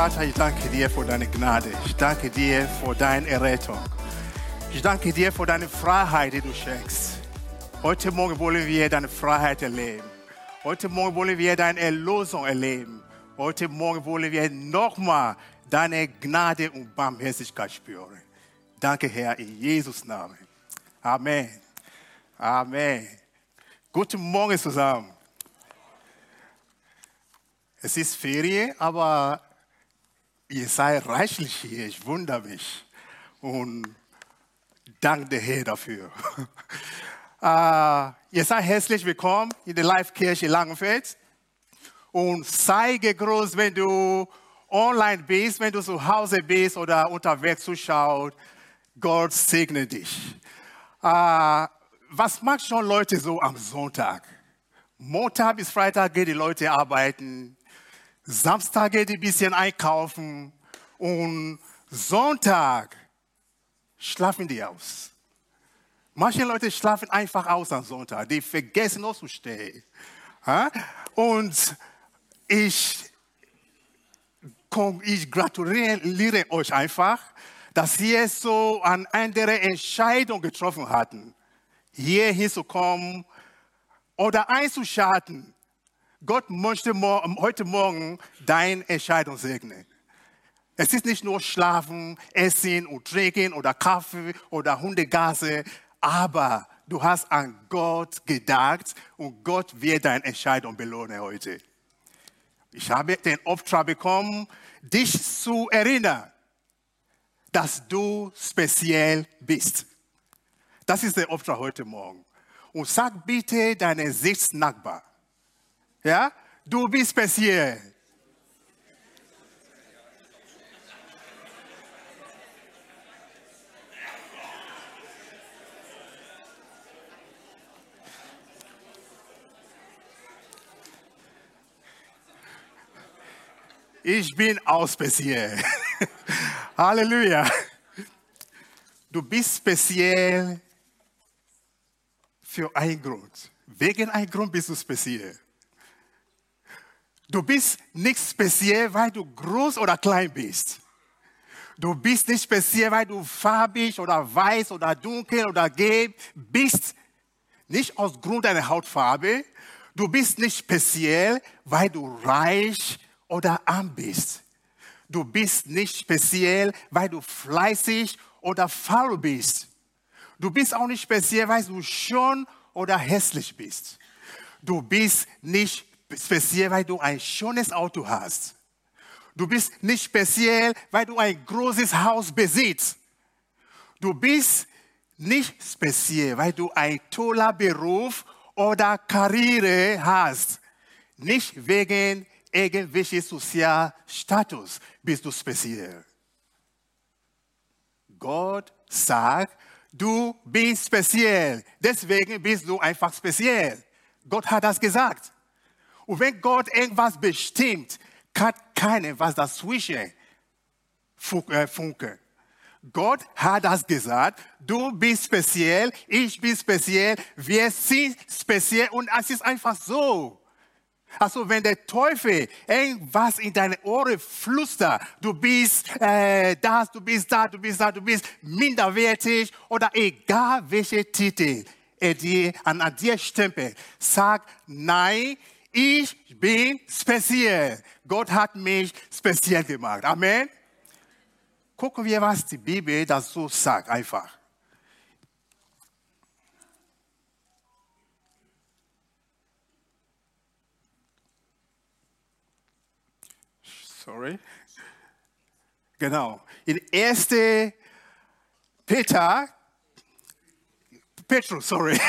Vater, ich danke dir für deine Gnade. Ich danke dir für deine Errettung. Ich danke dir für deine Freiheit, die du schenkst. Heute Morgen wollen wir deine Freiheit erleben. Heute Morgen wollen wir deine Erlösung erleben. Heute Morgen wollen wir nochmal deine Gnade und Barmherzigkeit spüren. Danke, Herr, in Jesus' Namen. Amen. Amen. Guten Morgen zusammen. Es ist Ferien, aber ihr seid reichlich hier. Ich wundere mich. Und danke der Herr dafür. uh, ihr seid herzlich willkommen in der Live-Kirche Langenfeld. Und sei gegrüßt, wenn du online bist, wenn du zu Hause bist oder unterwegs zuschaut. Gott segne dich. Uh, was macht schon Leute so am Sonntag? Montag bis Freitag gehen die Leute arbeiten. Samstag geht ein bisschen einkaufen und Sonntag schlafen die aus. Manche Leute schlafen einfach aus am Sonntag, die vergessen aufzustehen. Und ich, ich gratuliere euch einfach, dass ihr so eine andere Entscheidung getroffen hatten, hier hinzukommen oder einzuschalten Gott möchte heute Morgen deine Entscheidung segnen. Es ist nicht nur Schlafen, Essen und Trinken oder Kaffee oder Hundegase, aber du hast an Gott gedacht und Gott wird deine Entscheidung belohnen heute. Ich habe den Auftrag bekommen, dich zu erinnern, dass du speziell bist. Das ist der Auftrag heute Morgen. Und sag bitte deinen Sitznachbar, ja? Du bist speziell. Ich bin auch speziell. Halleluja. Du bist speziell für einen Grund. Wegen einem Grund bist du speziell. Du bist nicht speziell, weil du groß oder klein bist. Du bist nicht speziell, weil du farbig oder weiß oder dunkel oder gelb bist. Nicht aus Grund deiner Hautfarbe. Du bist nicht speziell, weil du reich oder arm bist. Du bist nicht speziell, weil du fleißig oder faul bist. Du bist auch nicht speziell, weil du schön oder hässlich bist. Du bist nicht speziell, weil du ein schönes Auto hast. Du bist nicht speziell, weil du ein großes Haus besitzt. Du bist nicht speziell, weil du ein toller Beruf oder Karriere hast. Nicht wegen irgendwelches Sozialstatus bist du speziell. Gott sagt, du bist speziell. Deswegen bist du einfach speziell. Gott hat das gesagt. Und wenn Gott irgendwas bestimmt, kann keiner was dazwischen äh, funken. Gott hat das gesagt. Du bist speziell, ich bin speziell, wir sind speziell und es ist einfach so. Also wenn der Teufel irgendwas in deine Ohren flüstert, du bist äh, das, du bist da, du bist da, du bist minderwertig oder egal welche Titel er dir an, an dir stempelt, sag nein, ich bin speziell. Gott hat mich speziell gemacht. Amen. Gucken wir, was die Bibel dazu sagt, einfach. Sorry. Genau. In 1. Peter, Petrus, sorry.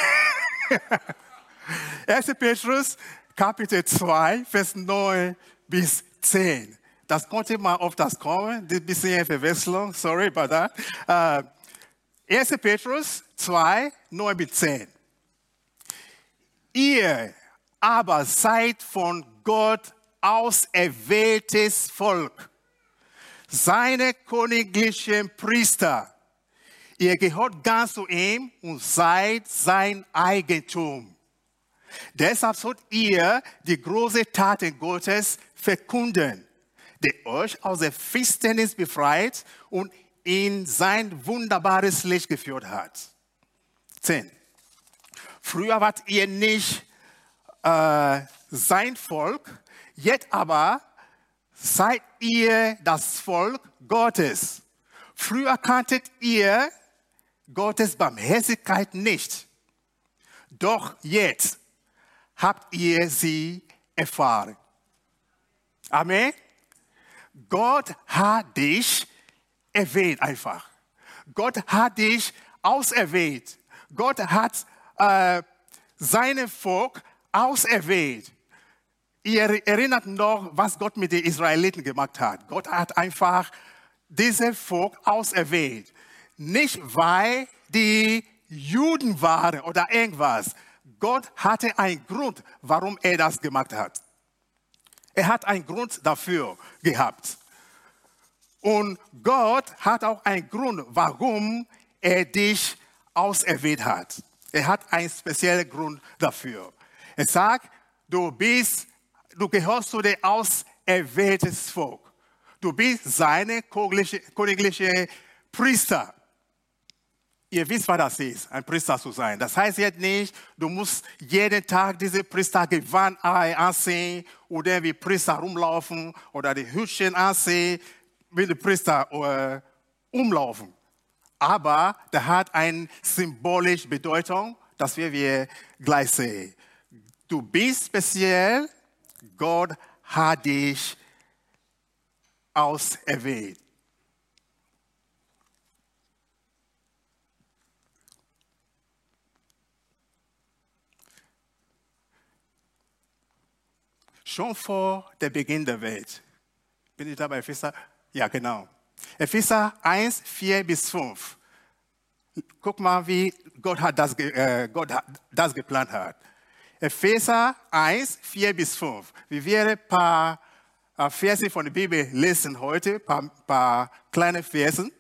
1. Petrus Kapitel 2, Vers 9 bis 10. Das konnte mal auf das kommen, ein bisschen Verwechslung, sorry about that. Uh, 1. Petrus 2, 9 bis 10. Ihr aber seid von Gott auserwähltes Volk, seine königlichen Priester. Ihr gehört ganz zu ihm und seid sein Eigentum. Deshalb sollt ihr die große Taten Gottes verkunden, der euch aus der Finsternis befreit und in sein wunderbares Licht geführt hat. 10. Früher wart ihr nicht äh, sein Volk, jetzt aber seid ihr das Volk Gottes. Früher kanntet ihr Gottes Barmherzigkeit nicht. Doch jetzt habt ihr sie erfahren. Amen. Gott hat dich erwähnt einfach. Gott hat dich auserwählt. Gott hat äh, seine Volk auserwählt. Ihr erinnert noch, was Gott mit den Israeliten gemacht hat. Gott hat einfach dieses Volk auserwählt. Nicht weil die Juden waren oder irgendwas. Gott hatte einen Grund, warum er das gemacht hat. Er hat einen Grund dafür gehabt. Und Gott hat auch einen Grund, warum er dich auserwählt hat. Er hat einen speziellen Grund dafür. Er sagt, du bist, du gehörst zu dem auserwählten Volk. Du bist seine königliche Priester. Ihr wisst, was das ist, ein Priester zu sein. Das heißt jetzt nicht, du musst jeden Tag diese Priestergewand ansehen oder wie Priester rumlaufen oder die Hütchen ansehen, wie die Priester äh, umlaufen. Aber der hat eine symbolische Bedeutung, das wir, wir gleich sehen. Du bist speziell, Gott hat dich auserwählt. Schon vor der Beginn der Welt. Bin ich da bei Epheser? Ja, genau. Epheser 1, 4 bis 5. Guck mal, wie Gott, hat das, äh, Gott das geplant hat. Epheser 1, 4 bis 5. Wir werden ein paar äh, Verse von der Bibel lesen heute, ein paar, paar kleine Versen.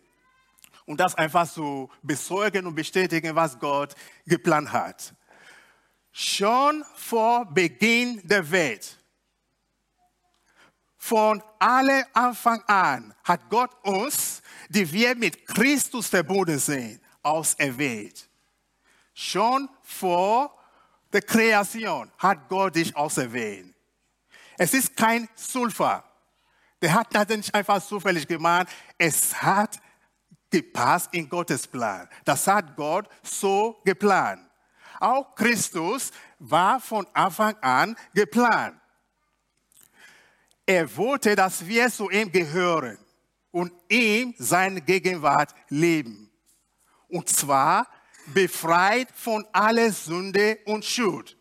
Und das einfach zu bezeugen und bestätigen, was Gott geplant hat. Schon vor Beginn der Welt von alle Anfang an hat Gott uns, die wir mit Christus verbunden sind, auserwählt. Schon vor der Kreation hat Gott dich auserwählt. Es ist kein Sulfur. Der hat das nicht einfach zufällig gemacht. Es hat gepasst in Gottes Plan. Das hat Gott so geplant. Auch Christus war von Anfang an geplant. Er wollte, dass wir zu ihm gehören und ihm seine Gegenwart leben. Und zwar befreit von aller Sünde und Schuld.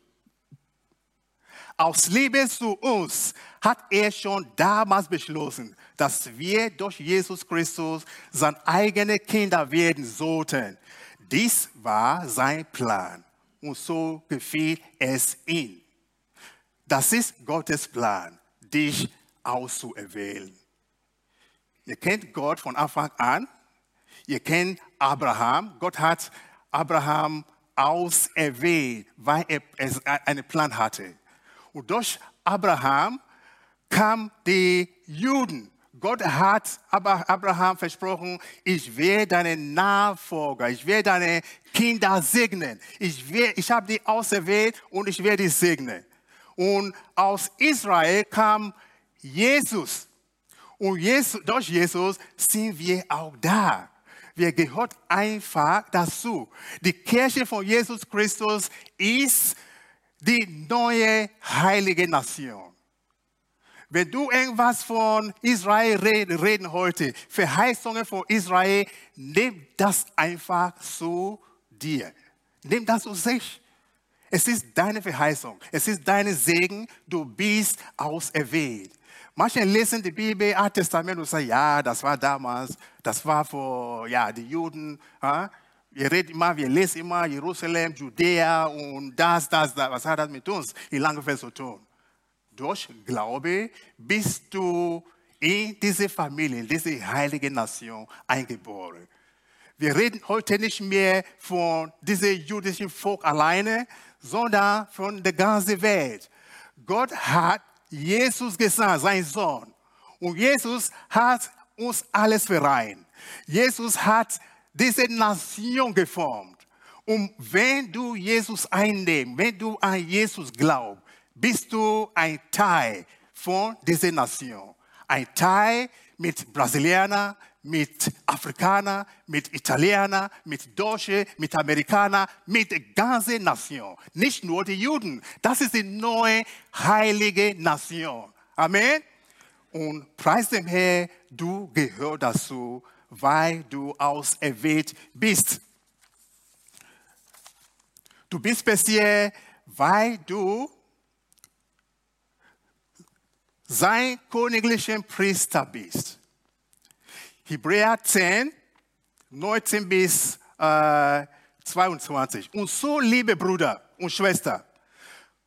Aus Liebe zu uns hat er schon damals beschlossen, dass wir durch Jesus Christus seine eigenen Kinder werden sollten. Dies war sein Plan und so gefiel es ihm. Das ist Gottes Plan, dich auszuerwählen. Ihr kennt Gott von Anfang an. Ihr kennt Abraham. Gott hat Abraham auserwählt, weil er einen Plan hatte. Und durch Abraham kamen die Juden. Gott hat Abraham versprochen, ich werde deine Nachfolger, ich werde deine Kinder segnen. Ich, ich habe die auserwählt und ich werde die segnen. Und aus Israel kam Jesus. Und Jesus, durch Jesus sind wir auch da. Wir gehört einfach dazu. Die Kirche von Jesus Christus ist die neue heilige Nation. Wenn du irgendwas von Israel reden, reden heute, Verheißungen von Israel, nimm das einfach zu dir. Nimm das zu sich. Es ist deine Verheißung. Es ist deine Segen. Du bist auserwählt. Manche lesen die Bibel, Altes Testament und sagen, ja, das war damals, das war für ja, die Juden. Ja? Wir reden immer, wir lesen immer Jerusalem, Judäa und das, das, das. Was hat das mit uns in Langefeld zu tun? Durch Glaube bist du in diese Familie, in diese heilige Nation eingeboren. Wir reden heute nicht mehr von diesem jüdischen Volk alleine, sondern von der ganzen Welt. Gott hat Jesus gesandt, sein Sohn. Und Jesus hat uns alles vereint. Jesus hat diese Nation geformt. Und wenn du Jesus einnimmst, wenn du an Jesus glaubst, bist du ein Teil von dieser Nation. Ein Teil mit Brasilianer, mit Afrikaner, mit Italiener, mit Deutsche, mit Amerikaner, mit der ganzen Nation. Nicht nur die Juden. Das ist die neue heilige Nation. Amen. Und preis dem Herrn, du gehörst dazu, weil du auserwählt bist. Du bist speziell, weil du sein königlicher Priester bist. Hebräer 10, 19 bis äh, 22. Und so, liebe Brüder und Schwestern,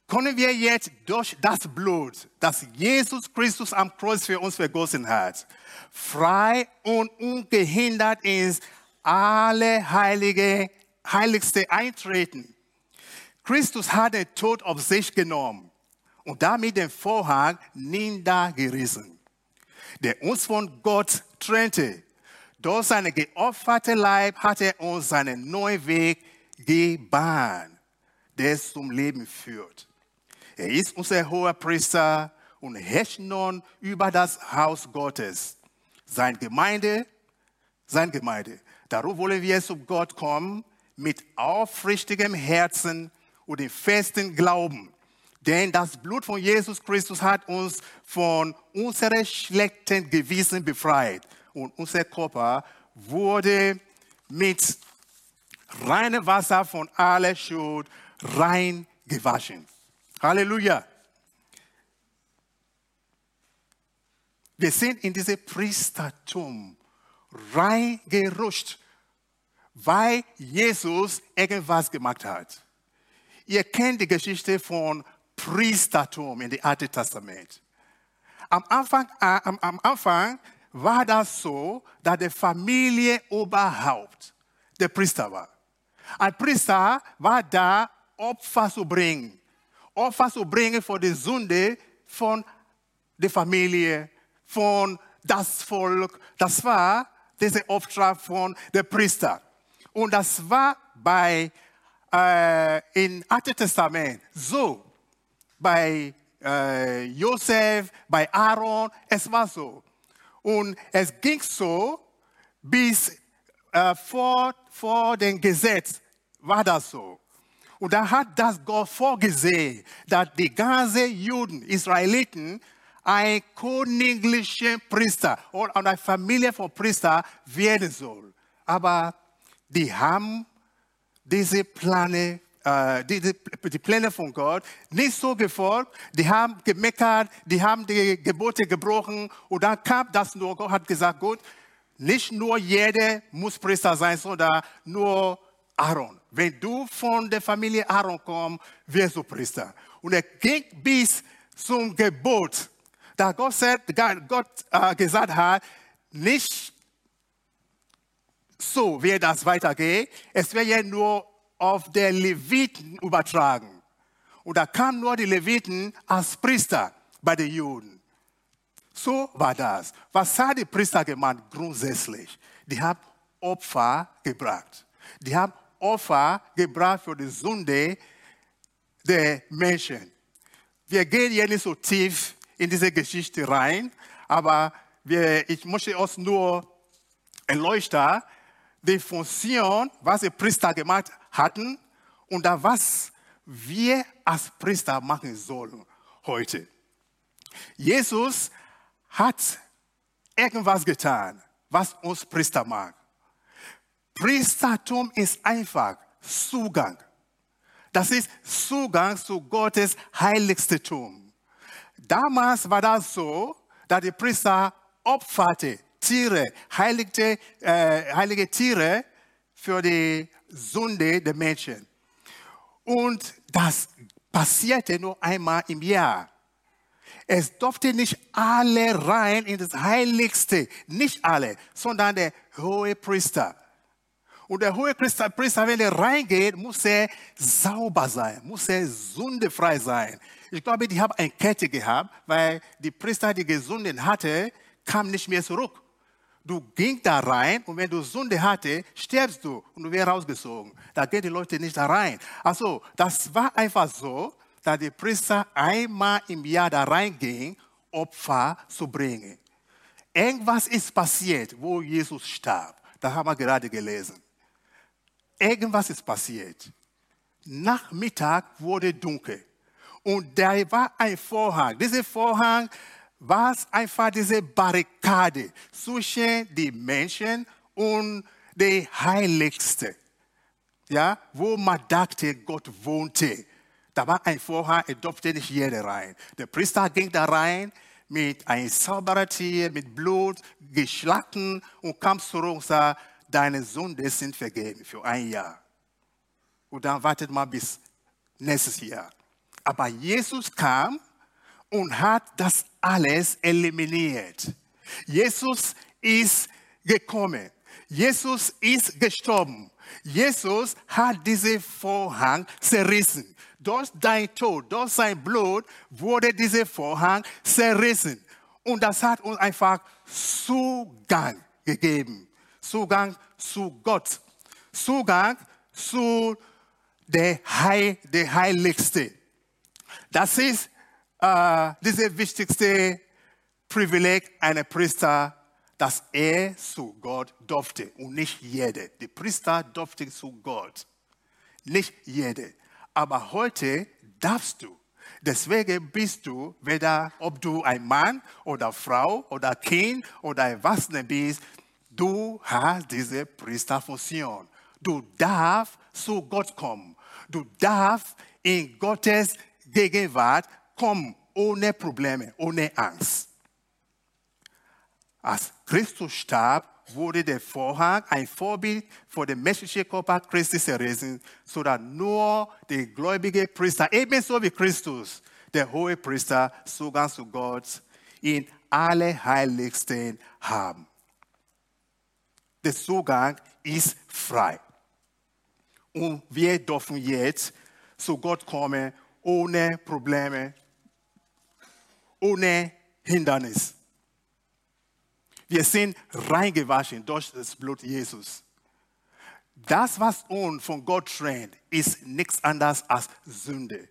können wir jetzt durch das Blut, das Jesus Christus am Kreuz für uns vergossen hat, frei und ungehindert ins alle heilige, heiligste eintreten. Christus hat den Tod auf sich genommen und damit den Vorhang niedergerissen, der uns von Gott trennte. Durch seinen geopferten Leib hat er uns seinen neuen Weg gebahnt, der zum Leben führt. Er ist unser hoher Priester und herrscht nun über das Haus Gottes, sein Gemeinde, sein Gemeinde. Darum wollen wir zu Gott kommen mit aufrichtigem Herzen und dem festen Glauben. Denn das Blut von Jesus Christus hat uns von unserem schlechten Gewissen befreit und unser Körper wurde mit reinem Wasser von aller Schuld rein gewaschen. Halleluja. Wir sind in dieses Priestertum reingerutscht, weil Jesus irgendwas gemacht hat. Ihr kennt die Geschichte von Priestertum in dem Alten Testament. Am Anfang, am, am Anfang war das so, dass der Familienoberhaupt der Priester war. Ein Priester war da, Opfer zu bringen. Opfer zu bringen für die Sünde von der Familie, von das Volk. Das war dieser Auftrag von der Priester. Und das war bei äh, im Alten Testament so. Bei äh, Josef, bei Aaron, es war so. Und es ging so, bis äh, vor, vor dem Gesetz war das so. Und da hat das Gott vorgesehen, dass die ganzen Juden, Israeliten, ein königlicher Priester oder eine Familie von Priester werden soll. Aber die haben diese Pläne äh, die, die, die, Pläne von Gott nicht so gefolgt. Die haben gemeckert, die haben die Gebote gebrochen und dann kam das nur. Gott hat gesagt, gut, nicht nur jeder muss Priester sein, sondern nur Aaron. Wenn du von der Familie Aaron kommst, wirst du Priester. Und er ging bis zum Gebot, da Gott, sagt, Gott äh, gesagt hat, nicht so wird das weitergehen. Es wird ja nur auf der Leviten übertragen. Und da kamen nur die Leviten als Priester bei den Juden. So war das. Was hat die Priester gemacht grundsätzlich? Die haben Opfer gebracht. Die haben Opfer gebracht für die Sünde der Menschen. Wir gehen hier nicht so tief in diese Geschichte rein, aber wir, ich möchte uns nur erleuchten, die Funktion, was die Priester gemacht hatten und was wir als Priester machen sollen heute. Jesus hat irgendwas getan, was uns Priester mag. Priestertum ist einfach Zugang. Das ist Zugang zu Gottes Heiligtum. Damals war das so, dass die Priester opferte Tiere, heilige, äh, heilige Tiere für die Sünde der Menschen. Und das passierte nur einmal im Jahr. Es durfte nicht alle rein in das Heiligste, nicht alle, sondern der hohe Priester. Und der hohe Priester, Priester, wenn er reingeht, muss er sauber sein, muss er sündefrei sein. Ich glaube, die haben eine Kette gehabt, weil die Priester, die gesunden hatte, kam nicht mehr zurück. Du ging da rein und wenn du Sünde hatte, stirbst du und du wirst rausgezogen. Da gehen die Leute nicht da rein. Also, das war einfach so, dass die Priester einmal im Jahr da reinging, Opfer zu bringen. Irgendwas ist passiert, wo Jesus starb. Da haben wir gerade gelesen. Irgendwas ist passiert. Nachmittag wurde dunkel. Und da war ein Vorhang. Dieser Vorhang war einfach diese Barrikade zwischen den Menschen und der Heiligste. Ja, wo man dachte, Gott wohnte. Da war ein Vorhang, er durfte nicht jeder rein. Der Priester ging da rein mit einem sauberen Tier, mit Blut, geschlachten und kam zurück und sagte, deine Sünden sind vergeben für ein Jahr. Und dann wartet man bis nächstes Jahr. Aber Jesus kam und hat das alles eliminiert. Jesus ist gekommen. Jesus ist gestorben. Jesus hat diesen Vorhang zerrissen. Durch dein Tod, durch sein Blut wurde dieser Vorhang zerrissen. Und das hat uns einfach Zugang gegeben. Zugang zu Gott. Zugang zu der, Heil, der Heiligste. Das ist äh, das wichtigste Privileg einer Priester, dass er zu Gott durfte und nicht jeder. Der Priester durfte zu Gott, nicht jeder. Aber heute darfst du. Deswegen bist du, weder ob du ein Mann oder Frau oder Kind oder Erwachsener bist, du hast diese Priesterfunktion. Du darfst zu Gott kommen. Du darfst in Gottes Gegenwart kommen, ohne Probleme, ohne Angst. Als Christus starb, wurde der Vorhang ein Vorbild für den menschlichen Körper Christi zerrissen, sodass nur der gläubige Priester, ebenso wie Christus, der hohe Priester, Zugang zu Gott in alle Heiligsten haben. Der Zugang ist frei. Und wir dürfen jetzt zu Gott kommen ohne Probleme, ohne Hindernis. Wir sind reingewaschen durch das Blut Jesus. Das, was uns von Gott trennt, ist nichts anderes als Sünde.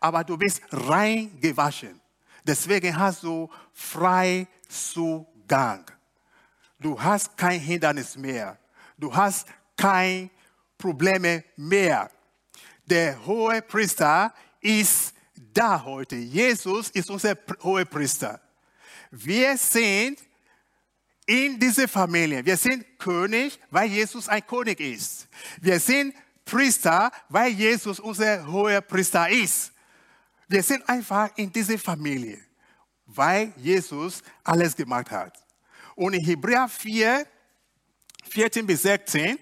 Aber du bist reingewaschen. Deswegen hast du frei Zugang. Du hast kein Hindernis mehr. Du hast kein Probleme mehr. Der hohe Priester ist da heute. Jesus ist unser hohe Priester. Wir sind in dieser Familie. Wir sind König, weil Jesus ein König ist. Wir sind Priester, weil Jesus unser hoher Priester ist. Wir sind einfach in dieser Familie, weil Jesus alles gemacht hat. Und in Hebräer 4, 14 bis 16,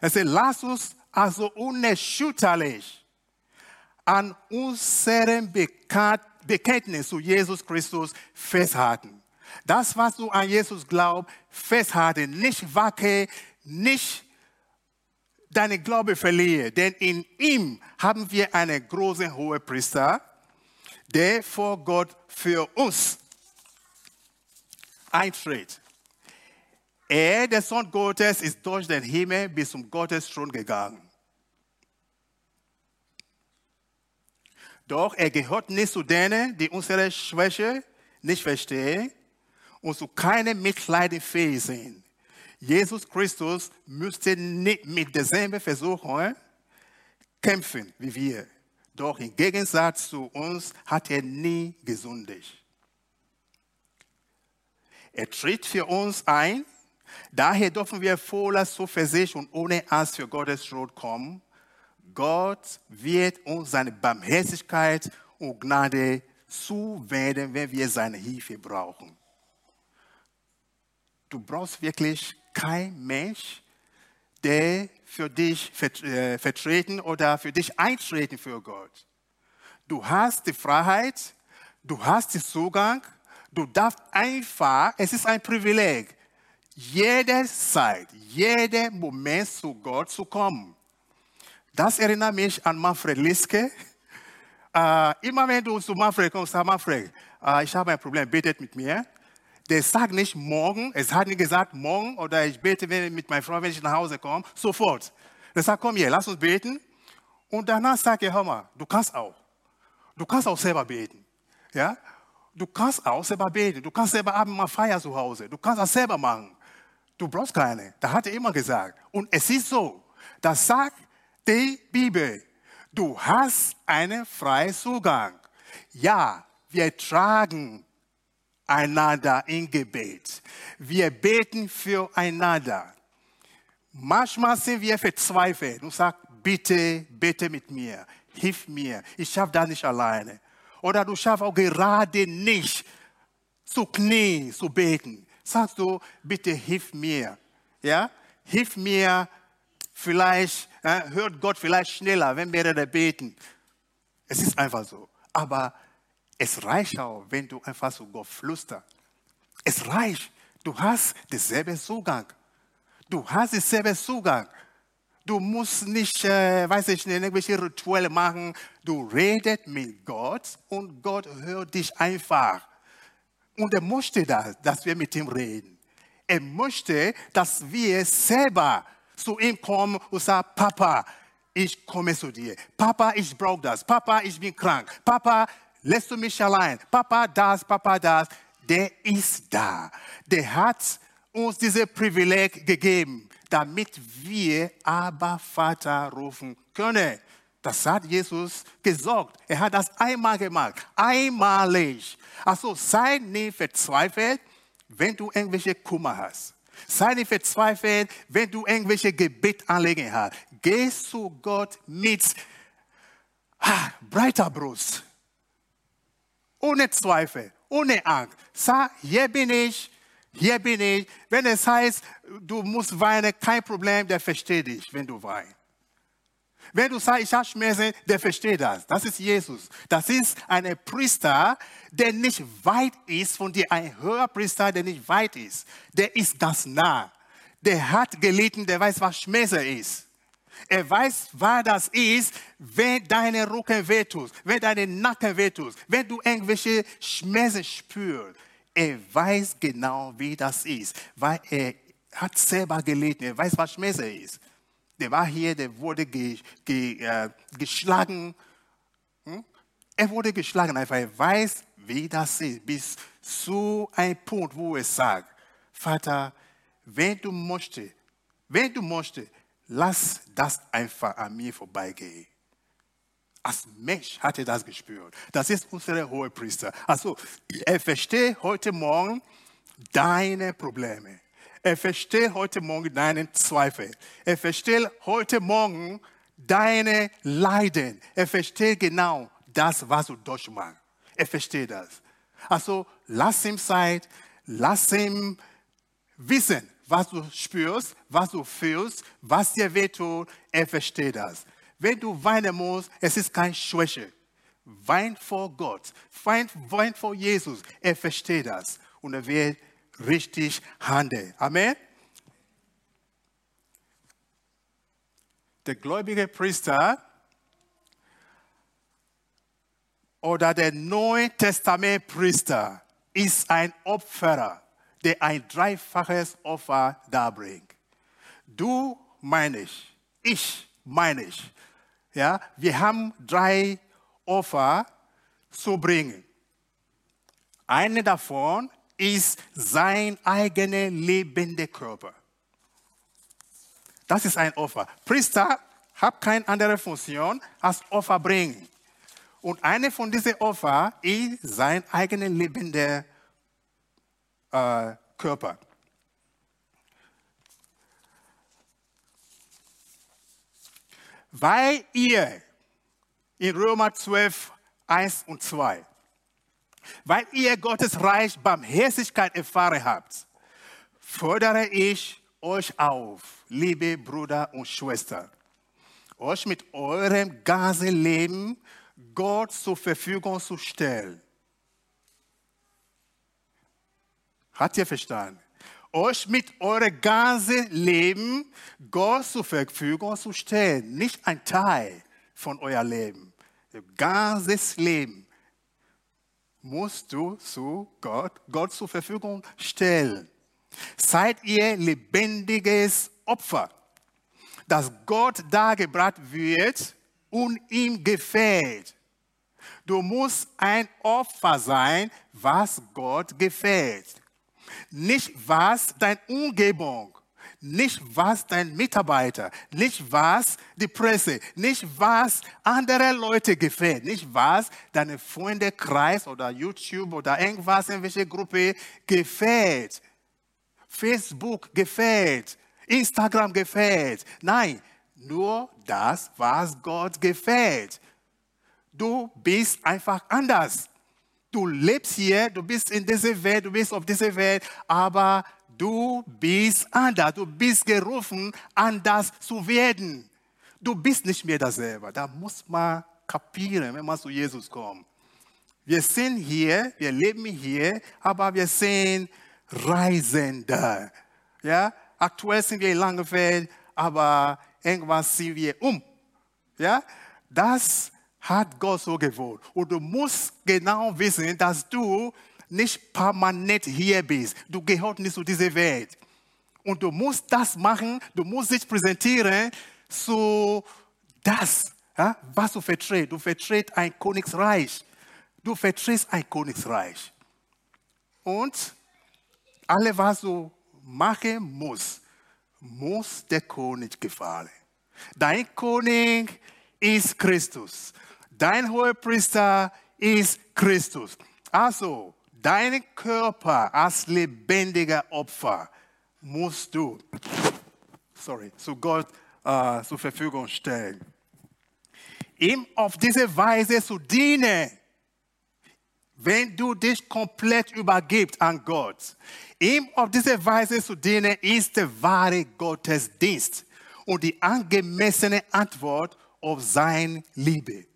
es sagt, lass uns also unerschütterlich an unserem Bekenntnis zu Jesus Christus festhalten. Das, was du an Jesus glaubst, festhalten, nicht wacke, nicht deine Glaube verliere, denn in ihm haben wir einen großen hohen Priester, der vor Gott für uns eintritt. Er, der Sohn Gottes, ist durch den Himmel bis zum Gottesthron gegangen. Doch er gehört nicht zu denen, die unsere Schwäche nicht verstehen und zu keinem Mitleid fähig sind. Jesus Christus müsste nicht mit derselben Versuchung kämpfen wie wir. Doch im Gegensatz zu uns hat er nie gesündigt. Er tritt für uns ein Daher dürfen wir voller Zuversicht und ohne Angst für Gottes Thron kommen. Gott wird uns seine Barmherzigkeit und Gnade zuwenden, wenn wir seine Hilfe brauchen. Du brauchst wirklich kein Mensch, der für dich äh, vertreten oder für dich eintreten für Gott. Du hast die Freiheit, du hast den Zugang, du darfst einfach, es ist ein Privileg, jede Zeit, jeden Moment zu Gott zu kommen. Das erinnert mich an Manfred Liske. Äh, immer wenn du zu Manfred kommst, sag Manfred, äh, ich habe ein Problem, betet mit mir. Der sagt nicht morgen, es hat nicht gesagt morgen oder ich bete mit meiner Frau, wenn ich nach Hause komme, sofort. Der sagt, komm hier, lass uns beten. Und danach sagt er, hör mal, du kannst auch. Du kannst auch selber beten. Ja? Du kannst auch selber beten. Du kannst selber abends mal feiern zu Hause. Du kannst das selber machen. Du brauchst keine. Da hat er immer gesagt. Und es ist so, das sagt die Bibel. Du hast einen freien Zugang. Ja, wir tragen einander in Gebet. Wir beten füreinander. Manchmal sind wir verzweifelt und sagen, bitte, bitte mit mir, hilf mir, ich schaffe das nicht alleine. Oder du schaffst auch gerade nicht zu knien, zu beten. Sagst du, bitte hilf mir. Ja? Hilf mir, vielleicht äh, hört Gott vielleicht schneller, wenn wir da beten. Es ist einfach so. Aber es reicht auch, wenn du einfach zu Gott flüsterst. Es reicht. Du hast denselben Zugang. Du hast denselben Zugang. Du musst nicht, äh, weiß ich nicht, irgendwelche Rituale machen. Du redest mit Gott und Gott hört dich einfach. Und er möchte das, dass wir mit ihm reden. Er möchte, dass wir selber zu ihm kommen und sagen, Papa, ich komme zu dir. Papa, ich brauche das. Papa, ich bin krank. Papa, lässt du mich allein. Papa das, Papa das. Der ist da. Der hat uns dieses Privileg gegeben, damit wir aber Vater rufen können. Das hat Jesus gesagt. Er hat das einmal gemacht. Einmalig. Also sei nicht verzweifelt, wenn du irgendwelche Kummer hast. Sei nicht verzweifelt, wenn du irgendwelche Gebetanliegen hast. Geh zu Gott mit breiter Brust. Ohne Zweifel, ohne Angst. Sag, hier bin ich, hier bin ich. Wenn es heißt, du musst weinen, kein Problem, der versteht dich, wenn du weinst. Wenn du sagst, ich habe Schmerzen, der versteht das. Das ist Jesus. Das ist ein Priester, der nicht weit ist von dir. Ein höherer Priester, der nicht weit ist. Der ist ganz nah. Der hat gelitten, der weiß, was Schmerzen ist. Er weiß, was das ist, wenn deine Rücken wehtut, wenn deine Nacken wehtut, wenn du irgendwelche Schmerzen spürst. Er weiß genau, wie das ist, weil er hat selber gelitten. Er weiß, was Schmerzen ist. Der war hier, der wurde ge, ge, äh, geschlagen. Hm? Er wurde geschlagen, einfach er weiß, wie das ist, bis zu einem Punkt, wo er sagt, Vater, wenn du möchtest, wenn du möchtest, lass das einfach an mir vorbeigehen. Als Mensch hat er das gespürt. Das ist unser Hohepriester. Also, er versteht heute Morgen deine Probleme. Er versteht heute Morgen deinen Zweifel. Er versteht heute Morgen deine Leiden. Er versteht genau das, was du durchmachst. Er versteht das. Also lass ihm Zeit, lass ihm wissen, was du spürst, was du fühlst, was dir wehtut. Er versteht das. Wenn du weinen musst, es ist keine Schwäche. Wein vor Gott, wein, wein vor Jesus. Er versteht das und er wird richtig handeln. Amen. Der gläubige Priester oder der Neue Testament Priester ist ein Opferer, der ein dreifaches Opfer darbringt. Du meine ich, ich meine ich. Ja, wir haben drei Opfer zu bringen. Eine davon ist sein eigener lebender Körper. Das ist ein Opfer. Priester hat keine andere Funktion als Opfer bringen. Und eine von diesen Opfer ist sein eigener lebender äh, Körper. Weil ihr in Römer 12, 1 und 2 weil ihr Gottes Reich Barmherzigkeit erfahren habt, fordere ich euch auf, liebe Brüder und Schwestern, euch mit eurem ganzen Leben Gott zur Verfügung zu stellen. Hat ihr verstanden? Euch mit eurem ganzen Leben Gott zur Verfügung zu stellen. Nicht ein Teil von euer Leben. Ihr ganzes Leben musst du zu Gott, Gott zur Verfügung stellen. Seid ihr lebendiges Opfer, das Gott dargebracht wird und ihm gefällt. Du musst ein Opfer sein, was Gott gefällt. Nicht was deine Umgebung, nicht was dein Mitarbeiter, nicht was die Presse, nicht was andere Leute gefällt, nicht was deine Freundekreis oder YouTube oder irgendwas in welcher Gruppe gefällt. Facebook gefällt, Instagram gefällt. Nein, nur das, was Gott gefällt. Du bist einfach anders. Du lebst hier, du bist in dieser Welt, du bist auf dieser Welt, aber du bist anders. Du bist gerufen, anders zu werden. Du bist nicht mehr dasselbe. Da muss man kapieren, wenn man zu Jesus kommt. Wir sind hier, wir leben hier, aber wir sind Reisende. Ja? Aktuell sind wir in Langefeld, aber irgendwas ziehen wir um. Ja? Das hat Gott so gewollt. Und du musst genau wissen, dass du nicht permanent hier bist. Du gehörst nicht zu dieser Welt. Und du musst das machen, du musst dich präsentieren zu das, ja, was du vertrittst. Du vertrittst ein Königsreich. Du vertrittst ein Königsreich. Und alles, was du machen musst, muss der König gefallen. Dein König ist Christus. Dein Hohepriester ist Christus. Also, deinen Körper als lebendiger Opfer musst du, sorry, zu Gott äh, zur Verfügung stellen. Ihm auf diese Weise zu dienen, wenn du dich komplett übergibst an Gott. Ihm auf diese Weise zu dienen, ist der wahre Gottesdienst und die angemessene Antwort auf seine Liebe.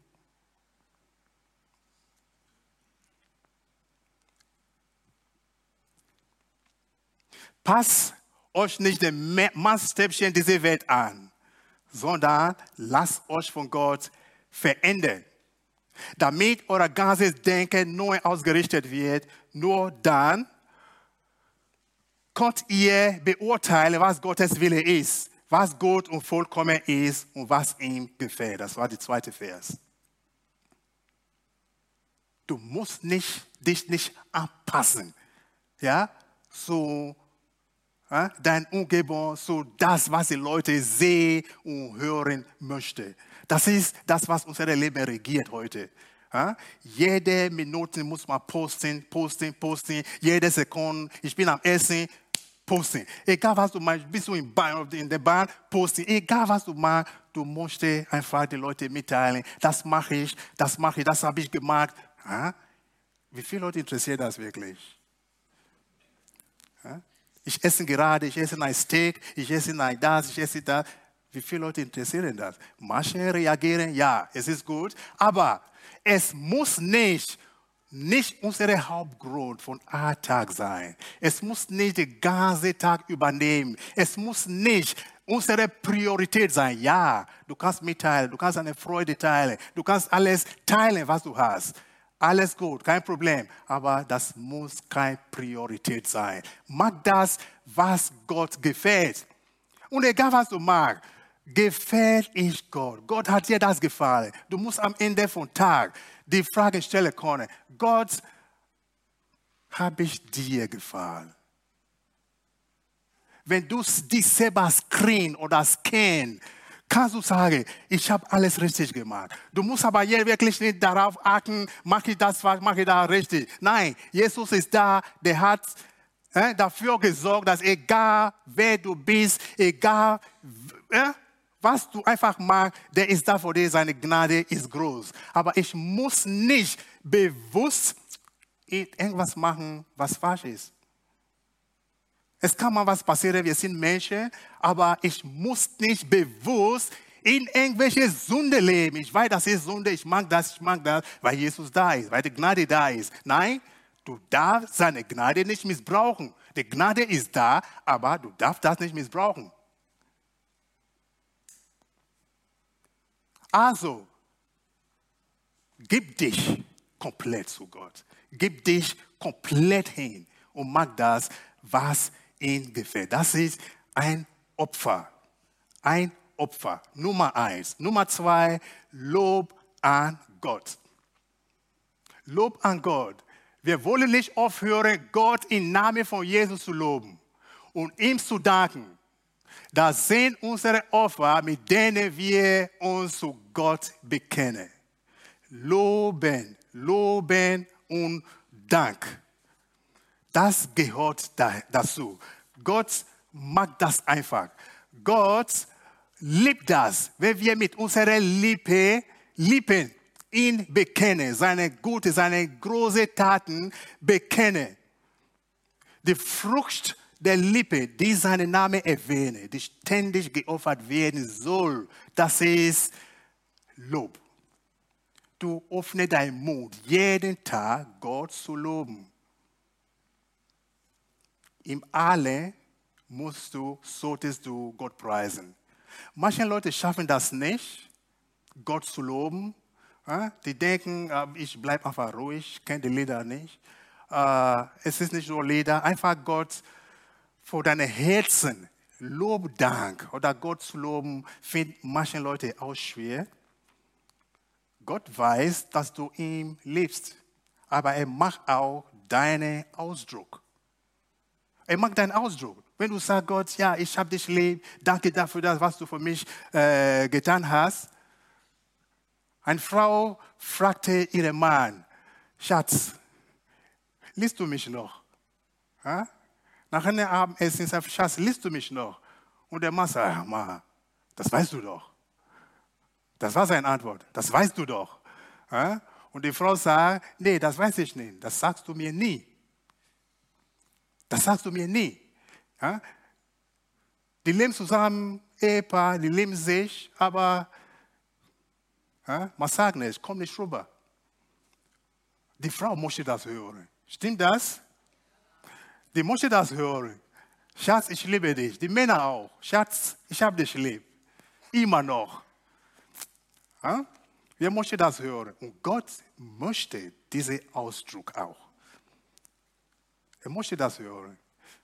Passt euch nicht den Maßstäbchen dieser Welt an, sondern lasst euch von Gott verändern damit euer ganzes Denken neu ausgerichtet wird. Nur dann könnt ihr beurteilen, was Gottes Wille ist, was gut und vollkommen ist und was ihm gefällt. Das war der zweite Vers. Du musst nicht, dich nicht anpassen, ja, so ja, dein Umgebung, so das, was die Leute sehen und hören möchten. Das ist das, was unser Leben regiert heute. Jede Minute muss man posten, posten, posten. Jede Sekunde, ich bin am Essen, posten. Egal was du machst, bist du in, der Bahn, posten. Egal was du machst, du musst einfach die Leute mitteilen. Das mache ich, das mache ich, das habe ich gemacht. Wie viele Leute interessiert das wirklich? Ich esse gerade, ich esse ein Steak, ich esse ein das, ich esse das. Wie viele Leute interessieren das? Manche reagieren, ja, es ist gut, aber es muss nicht, nicht unser Hauptgrund von Alltag sein. Es muss nicht den ganzen Tag übernehmen. Es muss nicht unsere Priorität sein. Ja, du kannst mitteilen, du kannst eine Freude teilen, du kannst alles teilen, was du hast. Alles gut, kein Problem. Aber das muss keine Priorität sein. Mach das, was Gott gefällt. Und egal, was du magst, gefällt ich Gott? Gott hat dir das gefallen. Du musst am Ende vom Tag die Frage stellen können, Gott, habe ich dir gefallen? Wenn du dich selber screen oder scan, kannst du sagen, ich habe alles richtig gemacht. Du musst aber hier wirklich nicht darauf achten, mache ich das, mache ich das richtig. Nein, Jesus ist da, der hat äh, dafür gesorgt, dass egal wer du bist, egal äh, was du einfach machst, der ist da vor dir, seine Gnade ist groß. Aber ich muss nicht bewusst irgendwas machen, was falsch ist. Es kann mal was passieren, wir sind Menschen, aber ich muss nicht bewusst in irgendwelche Sünde leben. Ich weiß, das ist Sünde, ich mag das, ich mag das, weil Jesus da ist, weil die Gnade da ist. Nein, du darfst seine Gnade nicht missbrauchen. Die Gnade ist da, aber du darfst das nicht missbrauchen. Also, gib dich komplett zu Gott. Gib dich komplett hin und mach das, was ihm gefällt. Das ist ein Opfer. Ein Opfer. Nummer eins. Nummer zwei, Lob an Gott. Lob an Gott. Wir wollen nicht aufhören, Gott im Namen von Jesus zu loben und ihm zu danken. Das sind unsere Opfer, mit denen wir uns zu Gott bekennen. Loben, loben und Dank. Das gehört dazu. Gott mag das einfach. Gott liebt das, wenn wir mit unserer Lippe, Lippen ihn bekennen, seine gute, seine großen Taten bekennen. Die Frucht der Lippe, die seinen Namen erwähnen, die ständig geopfert werden soll, das ist Lob. Du öffne deinen Mund, jeden Tag Gott zu loben. Im Alle musst du, solltest du Gott preisen. Manche Leute schaffen das nicht, Gott zu loben. Die denken, äh, ich bleibe einfach ruhig, kenne die Lieder nicht. Äh, es ist nicht nur Lieder, einfach Gott vor deinem Herzen Lob, Dank oder Gott zu loben, finden manche Leute auch schwer. Gott weiß, dass du ihm liebst, aber er macht auch deinen Ausdruck. Er mag deinen Ausdruck. Wenn du sagst, Gott, ja, ich habe dich lieb, danke dafür, das, was du für mich äh, getan hast. Eine Frau fragte ihren Mann, Schatz, liest du mich noch? Ha? Nach einem Abendessen sagt Schatz, liest du mich noch? Und der Mann sagt, Ma, das weißt du doch. Das war seine Antwort. Das weißt du doch. Ja? Und die Frau sagt, nee, das weiß ich nicht. Das sagst du mir nie. Das sagst du mir nie. Ja? Die leben zusammen, Ehepaar, die leben sich, aber ja, man sagt nicht, komm nicht rüber. Die Frau möchte das hören. Stimmt das? Die möchte das hören. Schatz, ich liebe dich. Die Männer auch. Schatz, ich habe dich lieb. Immer noch. Ja? Wir möchten das hören. Und Gott möchte diesen Ausdruck auch. Er möchte das hören.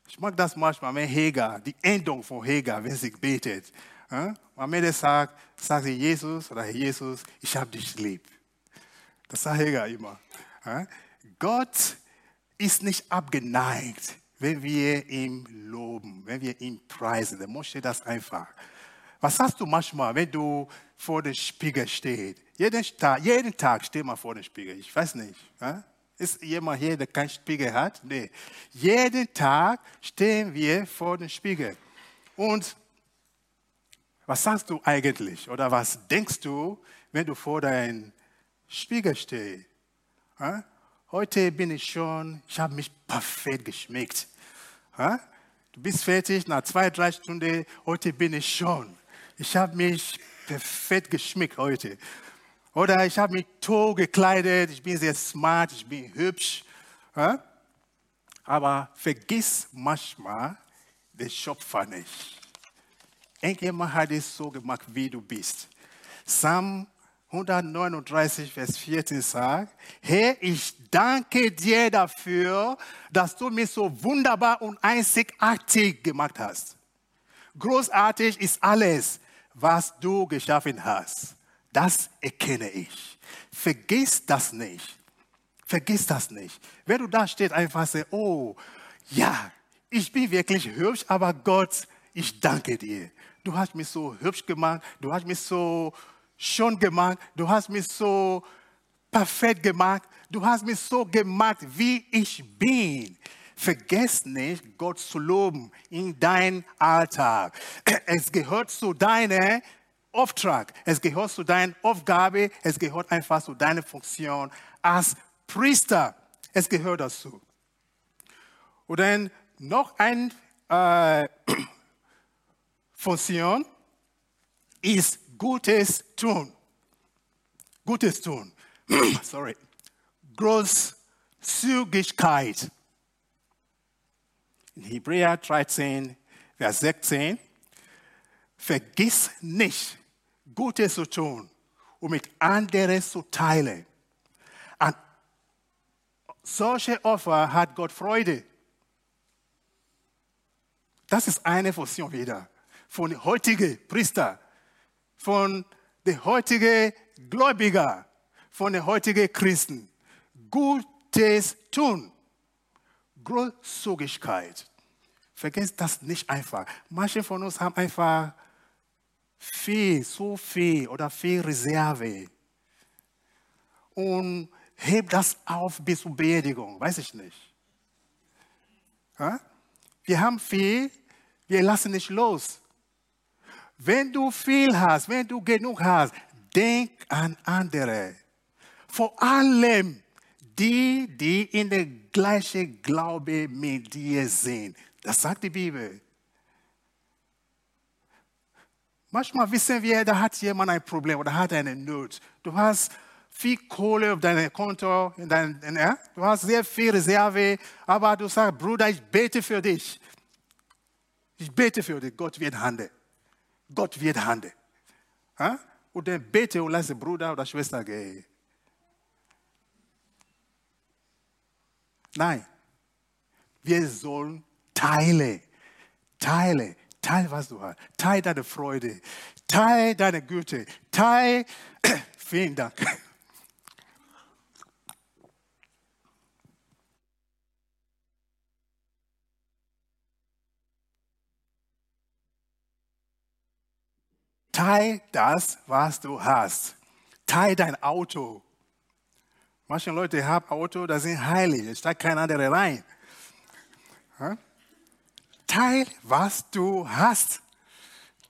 Ich mag das manchmal, wenn Heger, die Endung von Heger, wenn sie betet. Ja? Am sagt, sagt sie Jesus oder Jesus, ich habe dich lieb. Das sagt Heger immer. Gott ist nicht abgeneigt, wenn wir ihn loben, wenn wir ihn preisen. Er möchte das einfach. Was hast du manchmal, wenn du vor dem Spiegel stehst? Jeden Tag, jeden Tag steh mal vor dem Spiegel. Ich weiß nicht. Ist jemand hier, der keinen Spiegel hat? Nee. Jeden Tag stehen wir vor dem Spiegel. Und was sagst du eigentlich? Oder was denkst du, wenn du vor deinem Spiegel stehst? Ja? Heute bin ich schon, ich habe mich perfekt geschmeckt. Ja? Du bist fertig nach zwei, drei Stunden, heute bin ich schon. Ich habe mich perfekt geschmückt heute. Oder ich habe mich toll gekleidet, ich bin sehr smart, ich bin hübsch. Aber vergiss manchmal den Schöpfer nicht. Irgendjemand hat es so gemacht, wie du bist. Psalm 139, Vers 14 sagt, Herr, ich danke dir dafür, dass du mich so wunderbar und einzigartig gemacht hast. Großartig ist alles, was du geschaffen hast. Das erkenne ich. Vergiss das nicht. Vergiss das nicht. Wenn du da stehst, einfach sagen, oh, ja, ich bin wirklich hübsch, aber Gott, ich danke dir. Du hast mich so hübsch gemacht, du hast mich so schön gemacht, du hast mich so perfekt gemacht, du hast mich so gemacht, wie ich bin. Vergiss nicht, Gott zu loben in deinem Alltag. Es gehört zu deinem Auftrag, es gehört zu deiner Aufgabe, es gehört einfach zu deiner Funktion als Priester. Es gehört dazu. Und dann noch eine äh, Funktion ist Gutes tun. Gutes tun. Sorry. Großzügigkeit. In Hebräer 13, Vers 16. Vergiss nicht, Gutes zu tun und mit anderen zu teilen. An, solche Opfer hat Gott Freude. Das ist eine Funktion wieder von heutigen Priester, von den heutigen Gläubigen, von den heutigen Christen. Gutes tun. Großzügigkeit. Vergesst das nicht einfach. Manche von uns haben einfach viel, so viel oder viel Reserve. Und hebt das auf bis zur Beerdigung, weiß ich nicht. Ja? Wir haben viel, wir lassen nicht los. Wenn du viel hast, wenn du genug hast, denk an andere. Vor allem die, die in der gleichen Glaube mit dir sind. Das sagt die Bibel. Manchmal wissen wir, da hat jemand ein Problem oder hat eine Not. Du hast viel Kohle auf deinem Konto, in dein, in, ja? du hast sehr viel Reserve, aber du sagst, Bruder, ich bete für dich. Ich bete für dich, Gott wird handeln. Gott wird handeln. Ja? Und dann bete und lass den Bruder oder Schwester gehen. Nein, wir sollen teilen. Teile. Teil, was du hast. Teil deine Freude. Teil deine Güte. Teil, vielen Dank. Teil das, was du hast. Teil dein Auto. Manche Leute haben Auto, das sind heilig. Es steigt kein anderer rein. Teil, was du hast.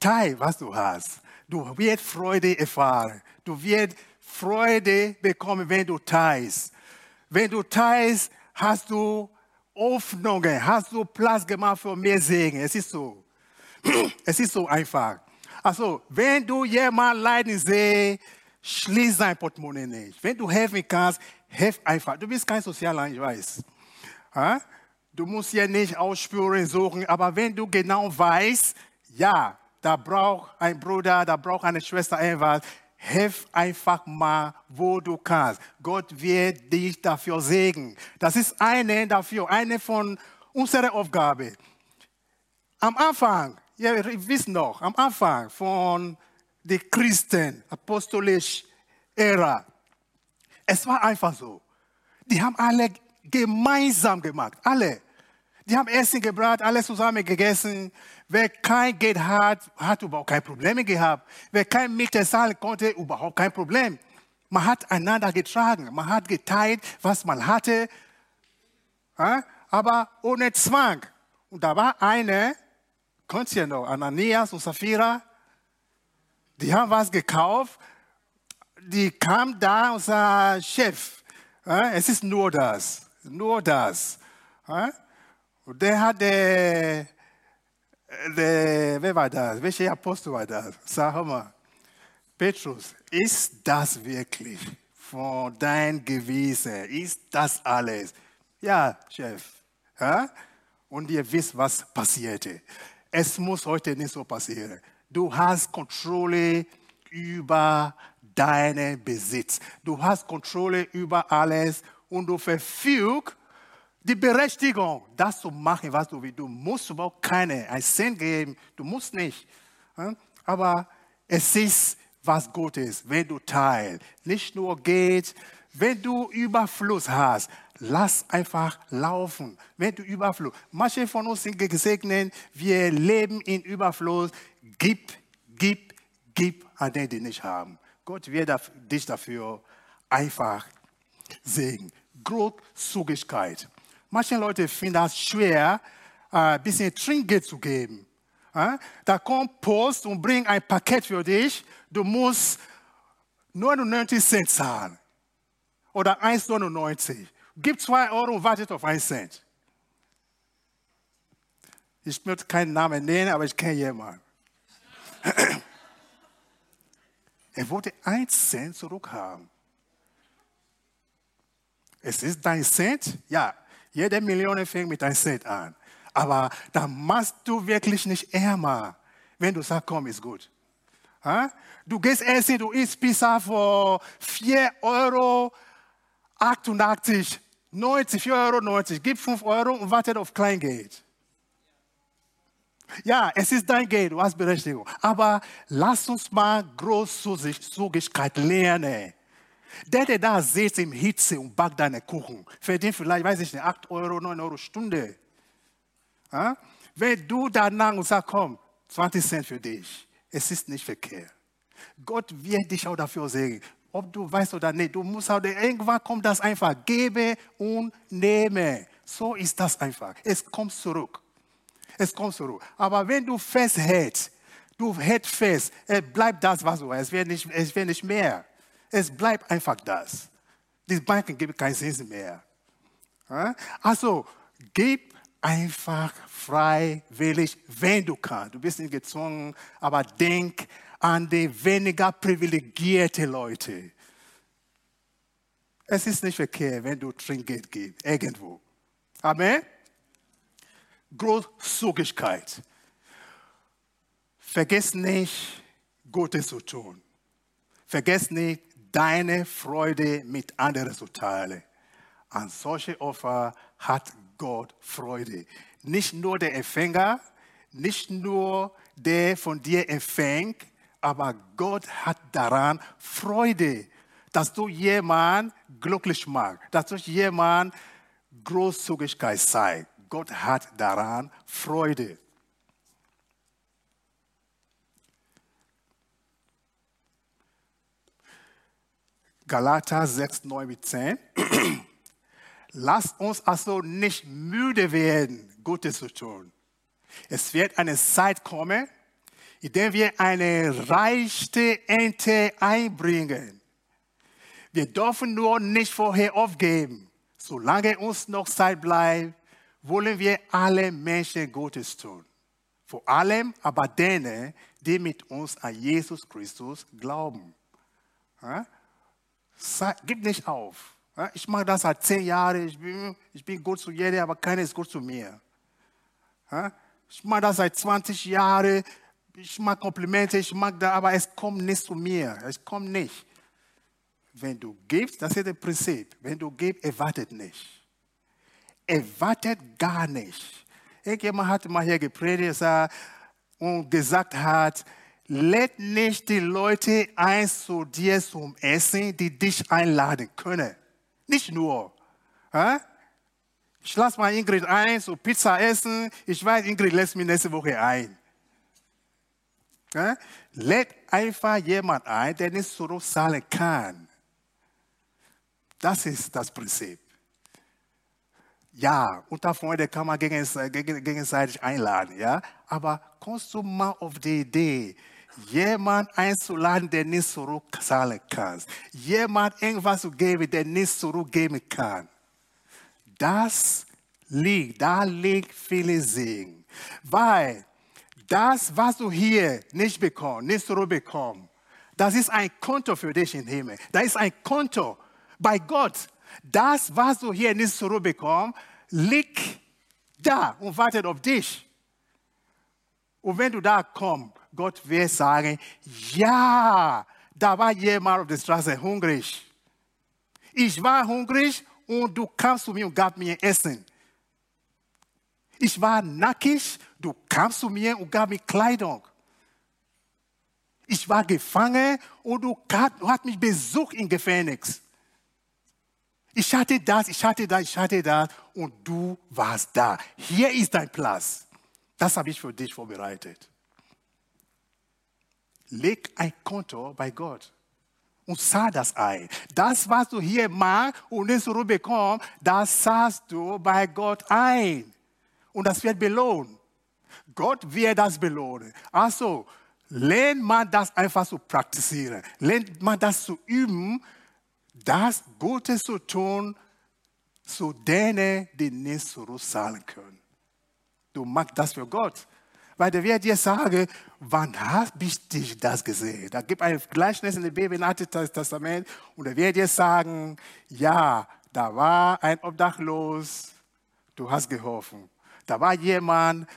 Teil, was du hast. Du wirst Freude erfahren. Du wirst Freude bekommen, wenn du teilst. Wenn du teilst, hast du Hoffnungen, hast du Platz gemacht für mehr Segen. Es ist so. Es ist so einfach. Also, wenn du jemand leiden siehst, schließ dein Portemonnaie nicht. Wenn du helfen kannst, helf einfach. Du bist kein Sozialer, ich weiß. Du musst ja nicht ausspüren, suchen, aber wenn du genau weißt, ja, da braucht ein Bruder, da braucht eine Schwester etwas, helf einfach mal, wo du kannst. Gott wird dich dafür segnen. Das ist eine dafür, eine von unseren Aufgaben. Am Anfang ihr wisst noch, am Anfang von der Christen, apostolisch Ära, es war einfach so. Die haben alle gemeinsam gemacht, alle. Die haben Essen gebracht, alle zusammen gegessen. Wer kein Geld hat, hat überhaupt keine Probleme gehabt. Wer kein Miete zahlen konnte, überhaupt kein Problem. Man hat einander getragen, man hat geteilt, was man hatte, aber ohne Zwang. Und da war eine, Könnt ihr noch, Ananias und Sapphira, die haben was gekauft, die kam da und sagte, Chef, es ist nur das, nur das. Äh? Und der hat der, der, wer war das? Welcher Apostel war das? Sag mal, Petrus, ist das wirklich von dein Gewissen? Ist das alles? Ja, Chef. Und ihr wisst, was passierte. Es muss heute nicht so passieren. Du hast Kontrolle über deinen Besitz. Du hast Kontrolle über alles und du verfügst die Berechtigung, das zu machen, was du willst. Du musst überhaupt keine ein Cent geben. Du musst nicht. Aber es ist was Gutes, wenn du teilst. Nicht nur geht, wenn du Überfluss hast lass einfach laufen. Wenn du Überfluss, manche von uns sind gesegnet, wir leben in Überfluss. Gib, gib, gib an denen, die nicht haben. Gott wird dich dafür einfach segnen. Großzügigkeit. Manche Leute finden das schwer, ein bisschen Trinkgeld zu geben. Da kommt Post und bringt ein Paket für dich. Du musst 99 Cent zahlen. Oder 1,99. Gib zwei Euro und wartet auf einen Cent. Ich möchte keinen Namen nennen, aber ich kenne jemanden. er wollte einen Cent zurückhaben. Es ist dein Cent? Ja, jede Million fängt mit einem Cent an. Aber da machst du wirklich nicht ärmer, wenn du sagst, komm, ist gut. Du gehst essen, du isst Pizza für 4 Euro 88 90, 4,90 Euro, gib 5 Euro und wartet auf Kleingeld. Ja, es ist dein Geld, du hast Berechtigung. Aber lass uns mal Großzügigkeit lernen. Der, der da sitzt im Hitze und backt deine Kuchen, verdient vielleicht, weiß ich nicht, 8 Euro, 9 Euro Stunde. Ja? Wenn du danach und sagst, komm, 20 Cent für dich, es ist nicht verkehrt. Gott wird dich auch dafür segnen ob du weißt oder nicht, du musst auch, irgendwann kommt das einfach, gebe und nehme. So ist das einfach. Es kommt zurück. Es kommt zurück. Aber wenn du festhältst, du hältst fest, es bleibt das, was du hast. Es wird nicht, es wird nicht mehr. Es bleibt einfach das. Die Banken geben keinen Sinn mehr. Also, gib einfach freiwillig, wenn du kannst. Du bist nicht gezwungen, aber denk an die weniger privilegierte Leute. Es ist nicht verkehrt, wenn du Trinkgeld gibst, irgendwo. Amen. Großzügigkeit. Vergiss nicht, Gutes zu tun. Vergiss nicht, deine Freude mit anderen zu teilen. An solche Opfer hat Gott Freude. Nicht nur der Empfänger, nicht nur der von dir empfängt, aber Gott hat daran Freude, dass du jemand glücklich machst, dass du jemand Großzügigkeit zeigst. Gott hat daran Freude. Galater 6, 9 bis 10. Lasst uns also nicht müde werden, Gutes zu tun. Es wird eine Zeit kommen, indem wir eine reiche Ente einbringen. Wir dürfen nur nicht vorher aufgeben. Solange uns noch Zeit bleibt, wollen wir alle Menschen Gottes tun. Vor allem aber denen, die mit uns an Jesus Christus glauben. Gib nicht auf. Ich mache das seit zehn Jahren. Ich bin, ich bin gut zu jedem, aber keiner ist gut zu mir. Ich mache das seit 20 Jahren ich mag Komplimente, ich mag da, aber es kommt nicht zu mir. Es kommt nicht. Wenn du gibst, das ist das Prinzip. Wenn du gibst, erwartet nicht. Erwartet gar nicht. Irgendjemand hat mal hier gepredigt und gesagt hat, lädt nicht die Leute ein zu dir zum Essen, die dich einladen können. Nicht nur. Ich lasse mal Ingrid ein, so Pizza essen. Ich weiß, Ingrid lässt mich nächste Woche ein. Lädt einfach jemand ein, der nicht zurückzahlen kann. Das ist das Prinzip. Ja, unter Freunden kann man gegenseitig einladen, ja. Aber kommst du mal auf die Idee, jemand einzuladen, der nicht zurückzahlen kann, jemand irgendwas zu geben, der nicht zurückgeben kann. Das liegt, da liegt viele Segen. Weil das, was du hier nicht bekommst, nicht zurückbekommst, das ist ein Konto für dich im Himmel. Das ist ein Konto bei Gott. Das, was du hier nicht zurückbekommst, liegt da und wartet auf dich. Und wenn du da kommst, Gott wird sagen, ja, da war jemand auf der Straße hungrig. Ich war hungrig und du kamst zu mir und gab mir Essen. Ich war nackig, du kamst zu mir und gab mir Kleidung. Ich war gefangen und du hast mich besucht im Gefängnis. Ich hatte das, ich hatte das, ich hatte das und du warst da. Hier ist dein Platz. Das habe ich für dich vorbereitet. Leg ein Konto bei Gott und sah das ein. Das, was du hier machst und nicht zurückbekommst, das sahst du bei Gott ein und das wird belohnt. Gott wird das belohnen. Also, lernt man das einfach zu praktizieren. Lernt man das zu üben, das Gutes zu tun zu denen, die nicht zurückzahlen können. Du machst das für Gott. Weil der wird dir sagen, wann hast du das gesehen? Da gibt ein Gleichnis in der Bibel Alten Testament und er wird dir sagen, ja, da war ein Obdachlos, du hast geholfen. Da war jemand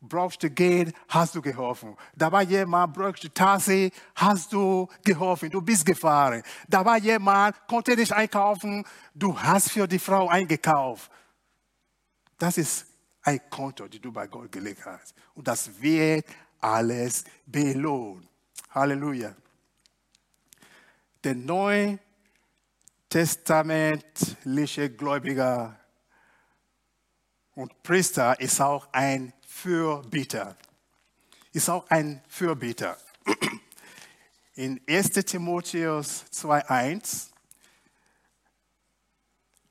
brauchte Geld, hast du geholfen. Da war jemand, brauchte Tasse, hast du geholfen. Du bist gefahren. Da war jemand, konnte nicht einkaufen, du hast für die Frau eingekauft. Das ist ein Konto, die du bei Gott gelegt hast. Und das wird alles belohnt. Halleluja. Der neue testamentliche Gläubiger und Priester ist auch ein Fürbitter. Ist auch ein Fürbitter. In 1 Timotheus 2,1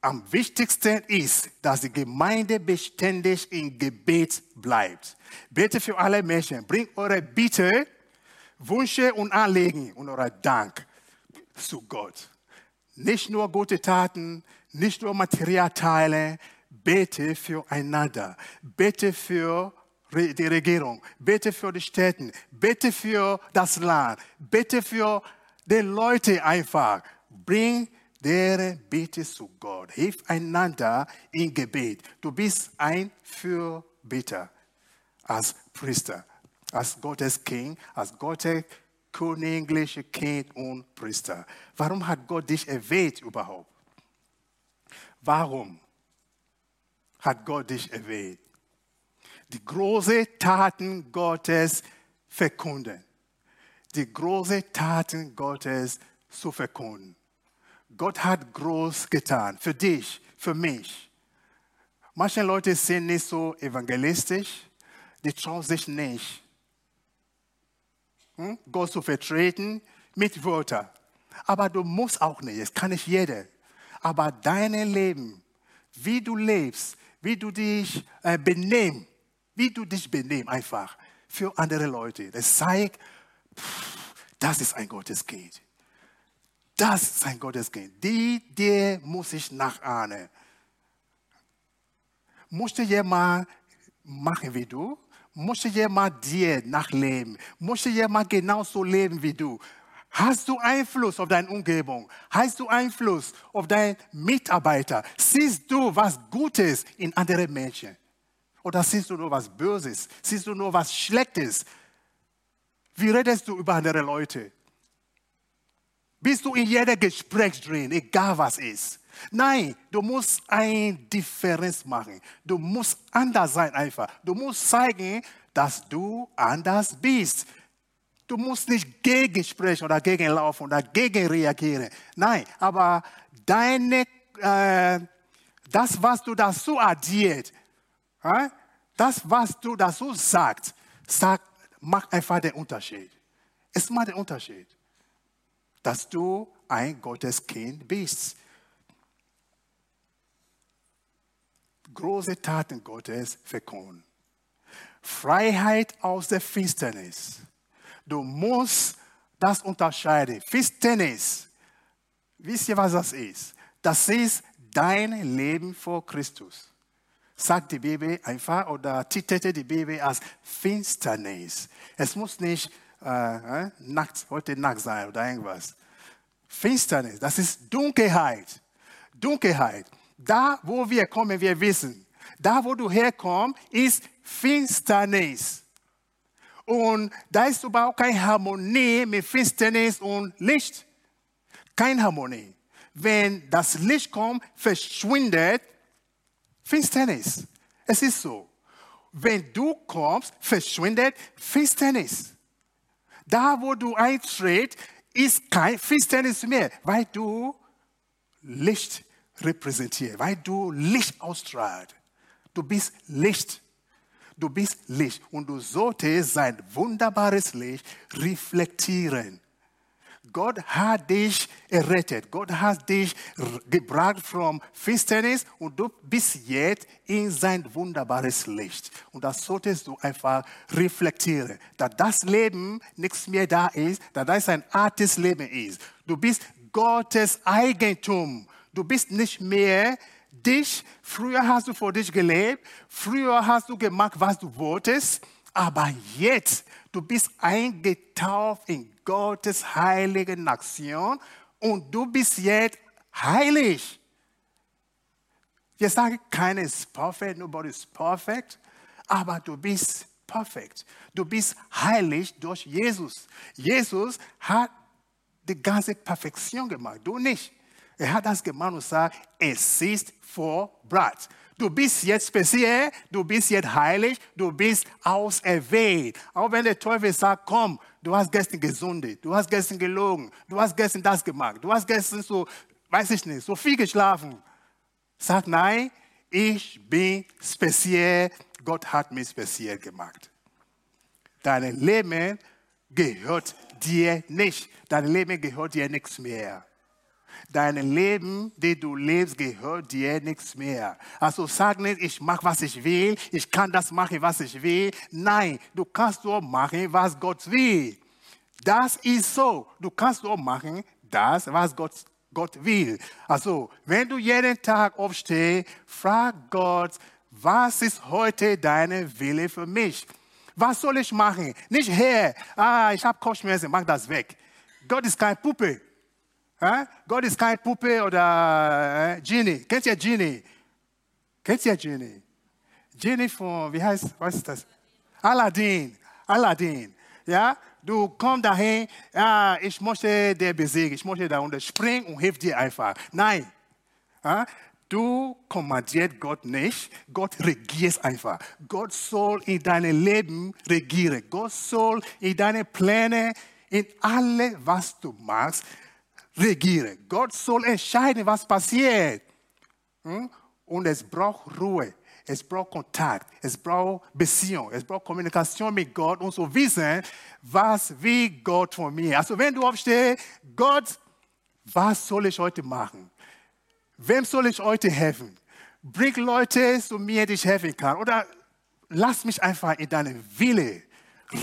am wichtigsten ist, dass die Gemeinde beständig im Gebet bleibt. Bete für alle Menschen. Bringt eure Bitte, Wünsche und Anliegen und euer Dank zu Gott. Nicht nur gute Taten, nicht nur Materialteile, bete füreinander, bete für die Regierung, bete für die Städte, bete für das Land, bete für die Leute einfach. Bring deren Bitte zu Gott. Hilf einander im Gebet. Du bist ein Fürbitter als Priester, als Gottes King, als Gottes königliche Kind und Priester. Warum hat Gott dich erwählt überhaupt? Warum? hat Gott dich erwählt. Die großen Taten Gottes verkunden. Die großen Taten Gottes zu verkunden. Gott hat groß getan. Für dich, für mich. Manche Leute sind nicht so evangelistisch. Die trauen sich nicht, hm? Gott zu vertreten mit Wörtern. Aber du musst auch nicht. Das kann nicht jeder. Aber dein Leben, wie du lebst, wie du dich äh, benimmst, wie du dich benimmst einfach für andere Leute. Das zeigt, pff, das ist ein Gotteskind. Das ist ein Gotteskind. Die, der muss ich nachahnen. Musste jemand machen wie du? Musste jemand dir nachleben? Musste jemand genauso leben wie du? Hast du Einfluss auf deine Umgebung? Hast du Einfluss auf deine Mitarbeiter? Siehst du was Gutes in anderen Menschen? Oder siehst du nur was Böses? Siehst du nur was Schlechtes? Wie redest du über andere Leute? Bist du in jedem Gespräch drin, egal was ist? Nein, du musst eine Differenz machen. Du musst anders sein einfach. Du musst zeigen, dass du anders bist. Du musst nicht gegen sprechen oder gegen laufen oder gegen reagieren. Nein, aber deine, äh, das, was du dazu addiert, äh, das, was du dazu sagst, sag, macht einfach den Unterschied. Es macht den Unterschied, dass du ein Gotteskind bist. Große Taten Gottes verkunden. Freiheit aus der Finsternis Du musst das unterscheiden. Finsternis. Wisst ihr, was das ist? Das ist dein Leben vor Christus. Sagt die Bibel einfach oder titelte die Bibel als Finsternis. Es muss nicht äh, äh, Nacht, heute Nacht sein oder irgendwas. Finsternis, das ist Dunkelheit. Dunkelheit. Da, wo wir kommen, wir wissen. Da, wo du herkommst, ist Finsternis. Und da ist überhaupt keine Harmonie mit Finsternis und Licht. Keine Harmonie. Wenn das Licht kommt, verschwindet Finsternis. Es ist so. Wenn du kommst, verschwindet Finsternis. Da, wo du eintrittst, ist kein Finsternis mehr, weil du Licht repräsentierst, weil du Licht ausstrahlst. Du bist Licht. Du bist Licht und du solltest sein wunderbares Licht reflektieren. Gott hat dich errettet. Gott hat dich gebracht vom Finsternis und du bist jetzt in sein wunderbares Licht. Und das solltest du einfach reflektieren. Da das Leben nichts mehr da ist, da das ein altes Leben ist. Du bist Gottes Eigentum. Du bist nicht mehr dich, früher hast du vor dich gelebt, früher hast du gemacht, was du wolltest, aber jetzt, du bist eingetauft in Gottes heilige Nation und du bist jetzt heilig. Wir sagen, keiner ist perfekt, nobody is perfect, aber du bist perfekt. Du bist heilig durch Jesus. Jesus hat die ganze Perfektion gemacht, du nicht. Er hat das gemacht und sagt, es ist vorbereitet. Du bist jetzt speziell, du bist jetzt heilig, du bist auserwählt. Auch wenn der Teufel sagt, komm, du hast gestern gesundet, du hast gestern gelogen, du hast gestern das gemacht, du hast gestern so, weiß ich nicht, so viel geschlafen. Sag nein, ich bin speziell, Gott hat mich speziell gemacht. Dein Leben gehört dir nicht. Dein Leben gehört dir nichts mehr. Dein Leben, das du lebst, gehört dir nichts mehr. Also sag nicht, ich mache, was ich will, ich kann das machen, was ich will. Nein, du kannst nur machen, was Gott will. Das ist so. Du kannst nur machen, das, was Gott, Gott will. Also, wenn du jeden Tag aufstehst, frag Gott, was ist heute deine Wille für mich? Was soll ich machen? Nicht her, ah, ich habe Kopfschmerzen, mach das weg. Gott ist kein Puppe. Äh? Gott ist kein Puppe oder äh, Genie. Kennt ihr Genie? Kennt ihr Genie? Genie von, wie heißt, was ist das? Aladdin. Aladdin. Ja, du kommst dahin, ja, ich möchte dir besiegen, ich möchte da unten springen und hilf dir einfach. Nein. Ja? Du kommandierst Gott nicht, Gott regiert einfach. Gott soll in deinem Leben regieren. Gott soll in deine Pläne, in alle, was du machst, regieren. Gott soll entscheiden, was passiert. Hm? Und es braucht Ruhe, es braucht Kontakt, es braucht Beziehung, es braucht Kommunikation mit Gott und zu wissen, was will Gott von mir. Also wenn du aufstehst, Gott, was soll ich heute machen? Wem soll ich heute helfen? Bring Leute zu mir, die ich helfen kann. Oder lass mich einfach in deinen Wille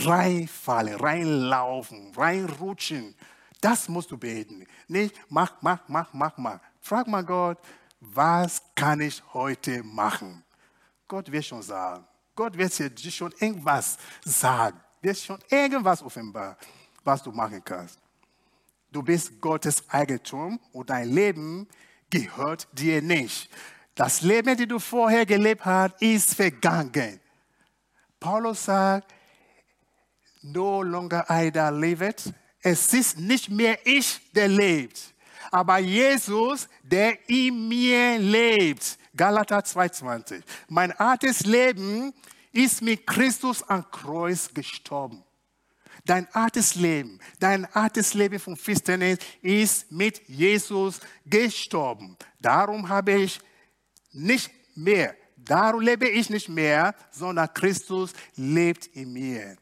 reinfallen, reinlaufen, reinrutschen. Das musst du beten. Nicht mach, mach, mach, mach, mach. Frag mal Gott, was kann ich heute machen? Gott wird schon sagen. Gott wird dir schon irgendwas sagen. Wird schon irgendwas offenbar, was du machen kannst. Du bist Gottes Eigentum und dein Leben gehört dir nicht. Das Leben, das du vorher gelebt hast, ist vergangen. Paulus sagt, no longer I that liveth, es ist nicht mehr ich, der lebt, aber Jesus, der in mir lebt. Galater 2,20. Mein altes Leben ist mit Christus am Kreuz gestorben. Dein altes Leben, dein altes Leben von Finsternis ist mit Jesus gestorben. Darum habe ich nicht mehr, darum lebe ich nicht mehr, sondern Christus lebt in mir.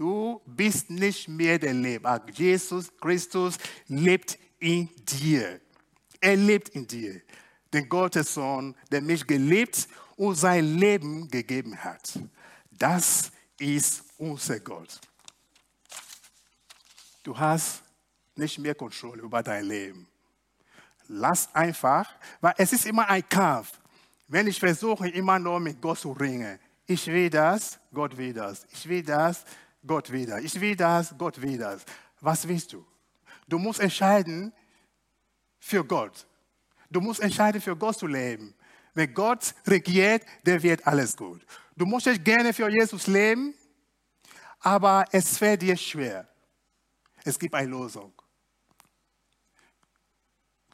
Du bist nicht mehr der Leber. Jesus Christus lebt in dir. Er lebt in dir. Den Gottes Sohn, der mich geliebt und sein Leben gegeben hat. Das ist unser Gott. Du hast nicht mehr Kontrolle über dein Leben. Lass einfach, weil es ist immer ein Kampf. Wenn ich versuche, immer nur mit Gott zu ringen, ich will das, Gott will das. Ich will das, Gott will das. Ich will das, Gott will das. Was willst du? Du musst entscheiden für Gott. Du musst entscheiden, für Gott zu leben. Wenn Gott regiert, dann wird alles gut. Du möchtest gerne für Jesus leben, aber es fällt dir schwer. Es gibt eine Lösung.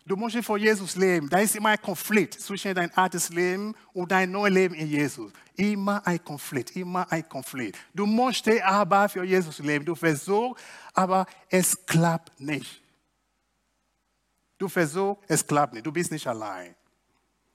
Du musst vor Jesus leben. Da ist immer ein Konflikt zwischen dein altes Leben und dein neues Leben in Jesus. Immer ein Konflikt, immer ein Konflikt. Du musst aber für Jesus leben. Du versuchst, aber es klappt nicht. Du versuchst, es klappt nicht. Du bist nicht allein.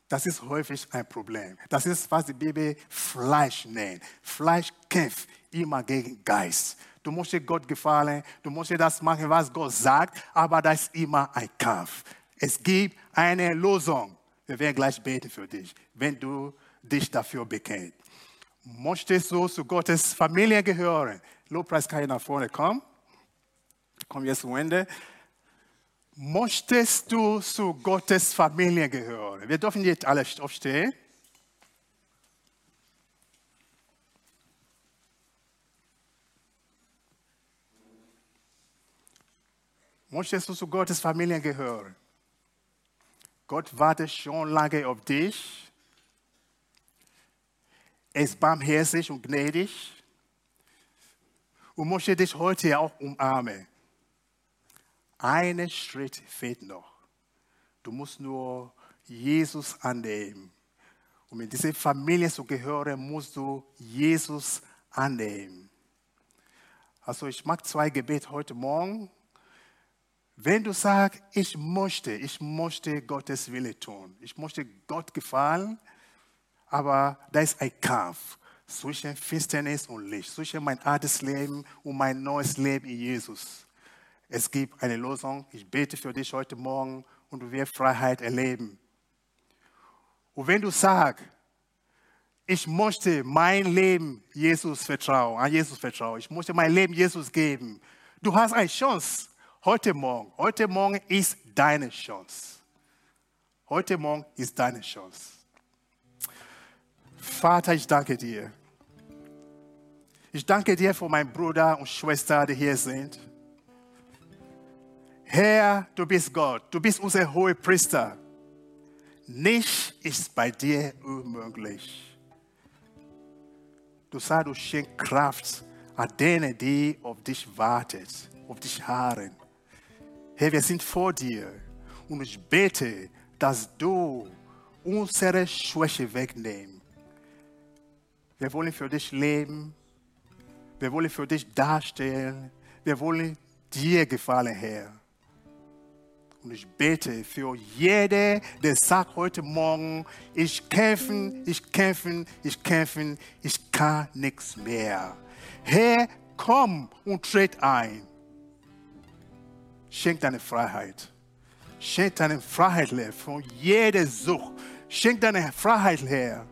Das ist häufig ein Problem. Das ist, was die Bibel Fleisch nennt. Fleisch kämpft immer gegen Geist. Du musst Gott gefallen, du musst das machen, was Gott sagt, aber das ist immer ein Kampf. Es gibt eine Lösung. Wir werden gleich beten für dich, wenn du dich dafür bekennst. Möchtest du zu Gottes Familie gehören? Lobpreis kann ich nach vorne kommen. Komm jetzt zum Ende. Möchtest du zu Gottes Familie gehören? Wir dürfen jetzt alle aufstehen. Möchtest du zu Gottes Familie gehören? Gott wartet schon lange auf dich. Er ist barmherzig und gnädig. und möchte dich heute auch umarmen. Ein Schritt fehlt noch. Du musst nur Jesus annehmen. Um in diese Familie zu gehören, musst du Jesus annehmen. Also ich mag zwei Gebete heute Morgen. Wenn du sagst, ich möchte, ich möchte Gottes Wille tun, ich möchte Gott gefallen, aber da ist ein Kampf zwischen Finsternis und Licht, zwischen mein altes Leben und mein neues Leben in Jesus. Es gibt eine Lösung. Ich bete für dich heute Morgen und du wirst Freiheit erleben. Und wenn du sagst, ich möchte mein Leben Jesus vertrauen, an Jesus vertrauen, ich möchte mein Leben Jesus geben, du hast eine Chance heute Morgen. Heute Morgen ist deine Chance. Heute Morgen ist deine Chance. Vater, ich danke dir. Ich danke dir für meinen Bruder und Schwester, die hier sind. Herr, du bist Gott, du bist unser hoher Priester. Nichts ist bei dir unmöglich. Du sagst, du schenkst Kraft an denen, die auf dich warten, auf dich harren. Herr, wir sind vor dir und ich bete, dass du unsere Schwäche wegnimmst. Wir wollen für dich leben. Wir wollen für dich darstellen. Wir wollen dir gefallen, Herr. Und ich bete für jede, der sagt heute Morgen, ich kämpfe, ich kämpfe, ich kämpfe, ich kann nichts mehr. Herr, komm und tritt ein. Schenk deine Freiheit. Schenk deine Freiheit, Herr, von jeder Sucht. Schenk deine Freiheit, Herr,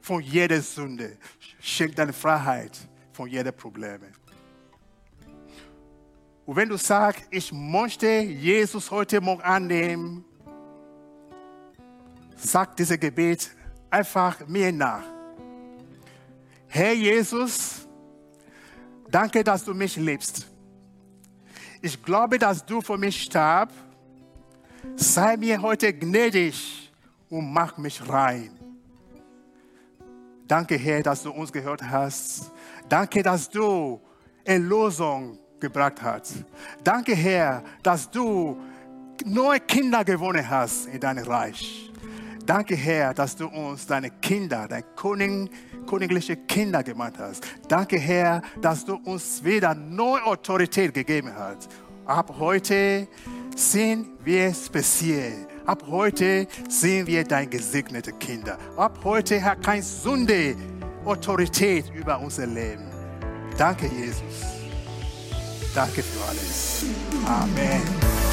von jeder Sünde. Schenk deine Freiheit von jeder Probleme. Und wenn du sagst, ich möchte Jesus heute Morgen annehmen, sag dieses Gebet einfach mir nach. Herr Jesus, danke, dass du mich liebst. Ich glaube, dass du für mich starb. Sei mir heute gnädig und mach mich rein. Danke, Herr, dass du uns gehört hast. Danke, dass du Erlösung gebracht hat. Danke, Herr, dass du neue Kinder gewonnen hast in deinem Reich. Danke, Herr, dass du uns deine Kinder, deine König, königliche Kinder gemacht hast. Danke, Herr, dass du uns wieder neue Autorität gegeben hast. Ab heute sind wir speziell. Ab heute sind wir deine gesegnete Kinder. Ab heute hat kein Sünde Autorität über unser Leben. Danke, Jesus. Danke für alles. Amen.